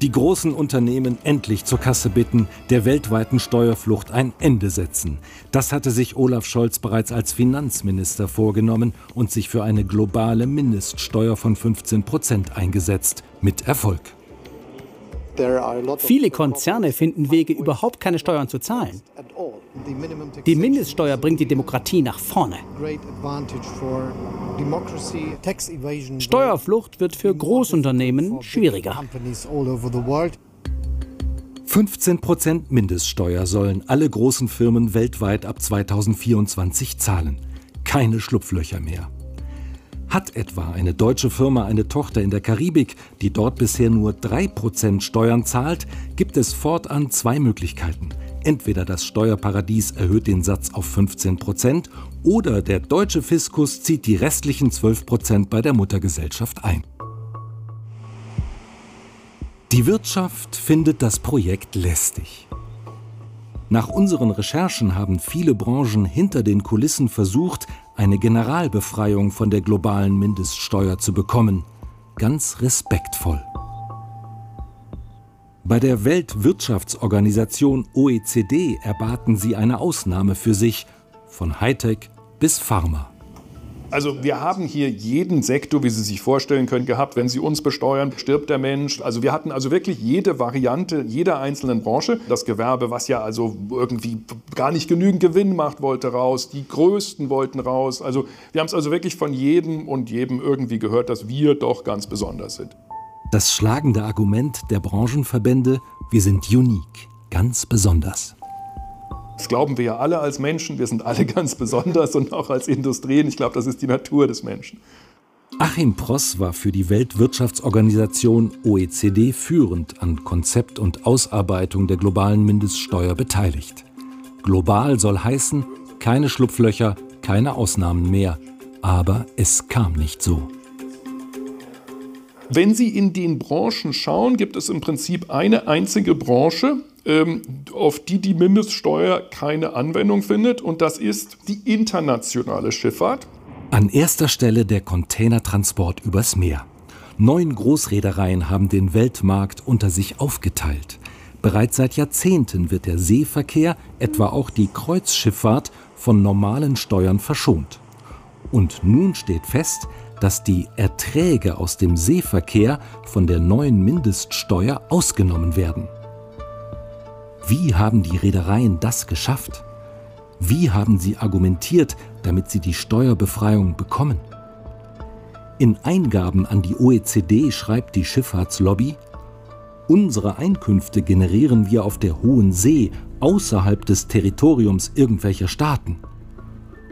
Die großen Unternehmen endlich zur Kasse bitten, der weltweiten Steuerflucht ein Ende setzen. Das hatte sich Olaf Scholz bereits als Finanzminister vorgenommen und sich für eine globale Mindeststeuer von 15 Prozent eingesetzt. Mit Erfolg. Viele Konzerne finden Wege, überhaupt keine Steuern zu zahlen. Die Mindeststeuer bringt die Demokratie nach vorne. Steuerflucht wird für Großunternehmen schwieriger. 15 Prozent Mindeststeuer sollen alle großen Firmen weltweit ab 2024 zahlen. Keine Schlupflöcher mehr. Hat etwa eine deutsche Firma eine Tochter in der Karibik, die dort bisher nur 3% Steuern zahlt, gibt es fortan zwei Möglichkeiten. Entweder das Steuerparadies erhöht den Satz auf 15% oder der deutsche Fiskus zieht die restlichen 12% bei der Muttergesellschaft ein. Die Wirtschaft findet das Projekt lästig. Nach unseren Recherchen haben viele Branchen hinter den Kulissen versucht, eine Generalbefreiung von der globalen Mindeststeuer zu bekommen. Ganz respektvoll. Bei der Weltwirtschaftsorganisation OECD erbaten sie eine Ausnahme für sich, von Hightech bis Pharma. Also wir haben hier jeden Sektor, wie Sie sich vorstellen können, gehabt. Wenn Sie uns besteuern, stirbt der Mensch. Also wir hatten also wirklich jede Variante jeder einzelnen Branche. Das Gewerbe, was ja also irgendwie gar nicht genügend Gewinn macht, wollte raus. Die Größten wollten raus. Also wir haben es also wirklich von jedem und jedem irgendwie gehört, dass wir doch ganz besonders sind. Das schlagende Argument der Branchenverbände, wir sind unique, ganz besonders. Das glauben wir ja alle als Menschen. Wir sind alle ganz besonders und auch als Industrien. Ich glaube, das ist die Natur des Menschen. Achim Pross war für die Weltwirtschaftsorganisation OECD führend an Konzept und Ausarbeitung der globalen Mindeststeuer beteiligt. Global soll heißen, keine Schlupflöcher, keine Ausnahmen mehr. Aber es kam nicht so. Wenn Sie in den Branchen schauen, gibt es im Prinzip eine einzige Branche, ähm, auf die die Mindeststeuer keine Anwendung findet, und das ist die internationale Schifffahrt. An erster Stelle der Containertransport übers Meer. Neun Großreedereien haben den Weltmarkt unter sich aufgeteilt. Bereits seit Jahrzehnten wird der Seeverkehr, etwa auch die Kreuzschifffahrt, von normalen Steuern verschont. Und nun steht fest, dass die Erträge aus dem Seeverkehr von der neuen Mindeststeuer ausgenommen werden. Wie haben die Reedereien das geschafft? Wie haben sie argumentiert, damit sie die Steuerbefreiung bekommen? In Eingaben an die OECD schreibt die Schifffahrtslobby, unsere Einkünfte generieren wir auf der hohen See außerhalb des Territoriums irgendwelcher Staaten.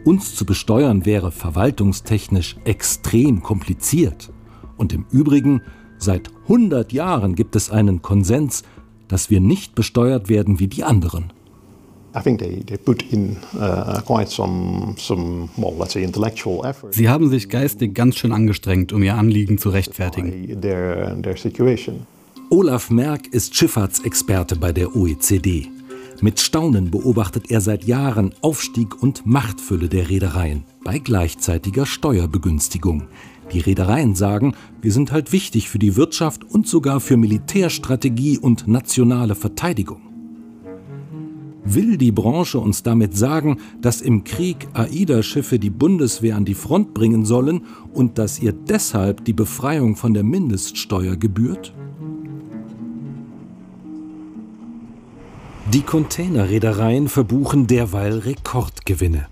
Uns zu besteuern wäre verwaltungstechnisch extrem kompliziert. Und im Übrigen, seit 100 Jahren gibt es einen Konsens dass wir nicht besteuert werden wie die anderen. Uh, Sie haben sich geistig ganz schön angestrengt, um ihr Anliegen zu rechtfertigen. Olaf Merck ist Schifffahrtsexperte bei der OECD. Mit Staunen beobachtet er seit Jahren Aufstieg und Machtfülle der Reedereien bei gleichzeitiger Steuerbegünstigung. Die Reedereien sagen, wir sind halt wichtig für die Wirtschaft und sogar für Militärstrategie und nationale Verteidigung. Will die Branche uns damit sagen, dass im Krieg AIDA-Schiffe die Bundeswehr an die Front bringen sollen und dass ihr deshalb die Befreiung von der Mindeststeuer gebührt? Die Containerreedereien verbuchen derweil Rekordgewinne.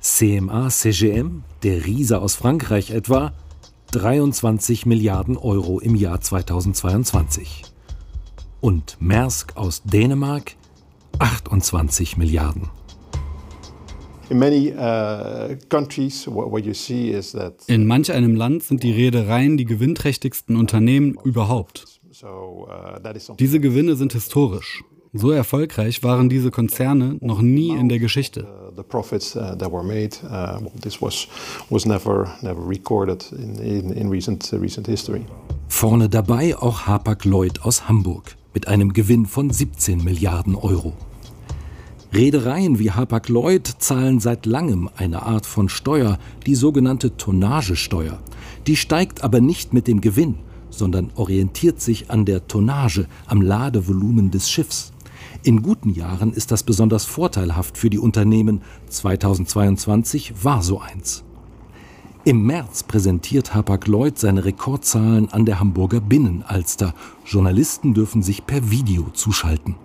CMA CGM, der Riese aus Frankreich etwa, 23 Milliarden Euro im Jahr 2022. Und Maersk aus Dänemark 28 Milliarden. Uh, In manch einem Land sind die Reedereien die gewinnträchtigsten Unternehmen überhaupt. Uh, Diese Gewinne sind historisch. So erfolgreich waren diese Konzerne noch nie in der Geschichte. Uh, uh, Vorne dabei auch Hapag-Lloyd aus Hamburg mit einem Gewinn von 17 Milliarden Euro. Reedereien wie Hapag-Lloyd zahlen seit langem eine Art von Steuer, die sogenannte Tonnagesteuer. Die steigt aber nicht mit dem Gewinn, sondern orientiert sich an der Tonnage, am Ladevolumen des Schiffs. In guten Jahren ist das besonders vorteilhaft für die Unternehmen. 2022 war so eins. Im März präsentiert Hapag-Lloyd seine Rekordzahlen an der Hamburger Binnenalster. Journalisten dürfen sich per Video zuschalten.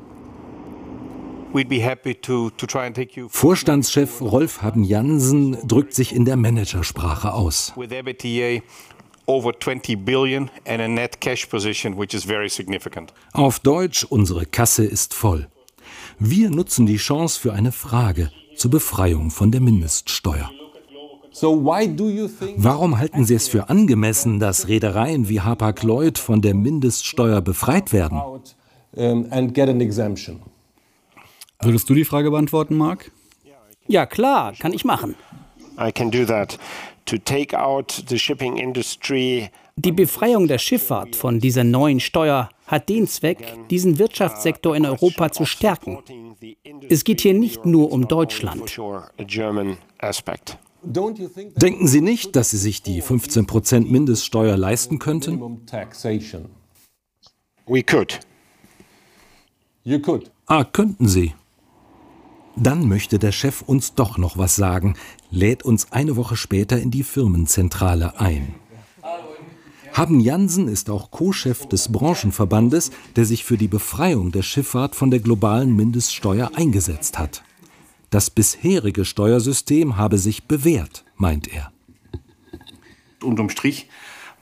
Vorstandschef Rolf Haben Jansen drückt sich in der Managersprache aus. Auf Deutsch, unsere Kasse ist voll. Wir nutzen die Chance für eine Frage zur Befreiung von der Mindeststeuer. Warum halten Sie es für angemessen, dass Reedereien wie Hapag-Lloyd von der Mindeststeuer befreit werden? Würdest du die Frage beantworten, Mark? Ja, klar, kann ich machen. I can do that. To take out the shipping industry die Befreiung der Schifffahrt von dieser neuen Steuer hat den Zweck, diesen Wirtschaftssektor in Europa zu stärken. Es geht hier nicht nur um Deutschland. Denken Sie nicht, dass Sie sich die 15% Mindeststeuer leisten könnten? We could. You could. Ah, könnten Sie. Dann möchte der Chef uns doch noch was sagen, lädt uns eine Woche später in die Firmenzentrale ein. Haben Jansen ist auch Co-Chef des Branchenverbandes, der sich für die Befreiung der Schifffahrt von der globalen Mindeststeuer eingesetzt hat. Das bisherige Steuersystem habe sich bewährt, meint er. Unterm Strich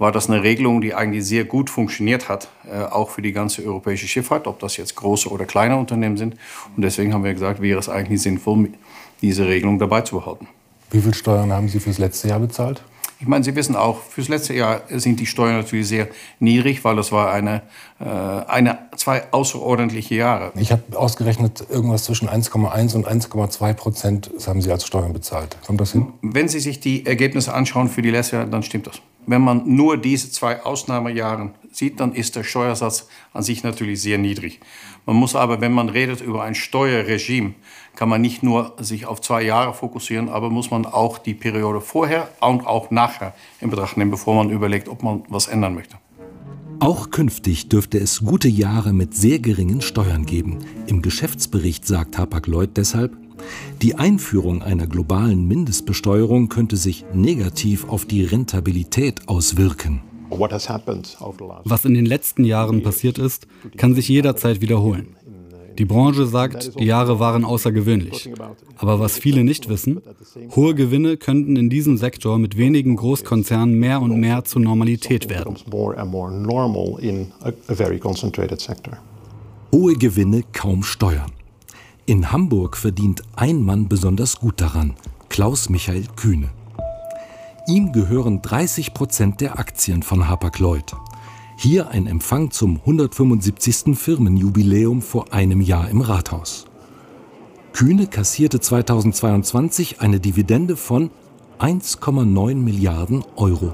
war das eine Regelung, die eigentlich sehr gut funktioniert hat, äh, auch für die ganze europäische Schifffahrt, ob das jetzt große oder kleine Unternehmen sind. Und deswegen haben wir gesagt, wäre es eigentlich sinnvoll, diese Regelung dabei zu behalten. Wie viel Steuern haben Sie fürs letzte Jahr bezahlt? Ich meine, Sie wissen auch, fürs letzte Jahr sind die Steuern natürlich sehr niedrig, weil das war eine, äh, eine zwei außerordentliche Jahre. Ich habe ausgerechnet, irgendwas zwischen 1,1 und 1,2 Prozent haben Sie als Steuern bezahlt. Kommt das hin? Wenn Sie sich die Ergebnisse anschauen für die letzte Jahr, dann stimmt das. Wenn man nur diese zwei Ausnahmejahre sieht, dann ist der Steuersatz an sich natürlich sehr niedrig. Man muss aber, wenn man redet über ein Steuerregime, kann man nicht nur sich auf zwei Jahre fokussieren, aber muss man auch die Periode vorher und auch nachher in Betracht nehmen, bevor man überlegt, ob man was ändern möchte. Auch künftig dürfte es gute Jahre mit sehr geringen Steuern geben. Im Geschäftsbericht sagt Hapag-Lloyd deshalb, die Einführung einer globalen Mindestbesteuerung könnte sich negativ auf die Rentabilität auswirken. Was in den letzten Jahren passiert ist, kann sich jederzeit wiederholen. Die Branche sagt, die Jahre waren außergewöhnlich. Aber was viele nicht wissen, hohe Gewinne könnten in diesem Sektor mit wenigen Großkonzernen mehr und mehr zur Normalität werden. Hohe Gewinne kaum Steuern. In Hamburg verdient ein Mann besonders gut daran, Klaus Michael Kühne. Ihm gehören 30 Prozent der Aktien von Hapag-Lloyd. Hier ein Empfang zum 175. Firmenjubiläum vor einem Jahr im Rathaus. Kühne kassierte 2022 eine Dividende von 1,9 Milliarden Euro.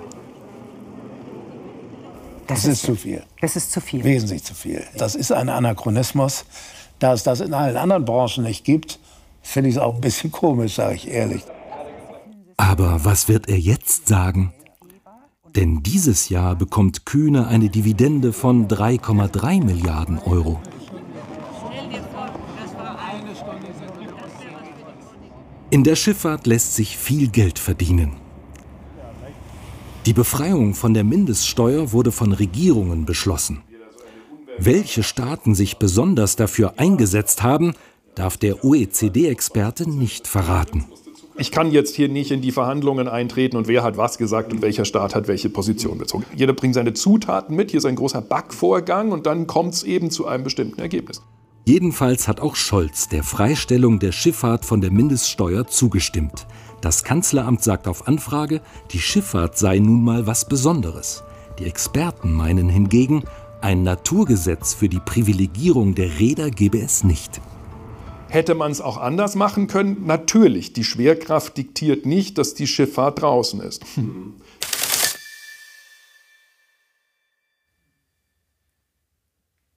Das, das ist, zu viel. Das ist zu viel. Wesentlich zu viel. Das ist ein Anachronismus. Da es das in allen anderen Branchen nicht gibt, finde ich es auch ein bisschen komisch, sage ich ehrlich. Aber was wird er jetzt sagen? Denn dieses Jahr bekommt Kühne eine Dividende von 3,3 Milliarden Euro. In der Schifffahrt lässt sich viel Geld verdienen. Die Befreiung von der Mindeststeuer wurde von Regierungen beschlossen. Welche Staaten sich besonders dafür eingesetzt haben, darf der OECD-Experte nicht verraten. Ich kann jetzt hier nicht in die Verhandlungen eintreten und wer hat was gesagt und welcher Staat hat welche Position bezogen. Jeder bringt seine Zutaten mit, hier ist ein großer Backvorgang und dann kommt es eben zu einem bestimmten Ergebnis. Jedenfalls hat auch Scholz der Freistellung der Schifffahrt von der Mindeststeuer zugestimmt. Das Kanzleramt sagt auf Anfrage, die Schifffahrt sei nun mal was Besonderes. Die Experten meinen hingegen, ein Naturgesetz für die Privilegierung der Räder gebe es nicht. Hätte man es auch anders machen können? Natürlich, die Schwerkraft diktiert nicht, dass die Schifffahrt draußen ist.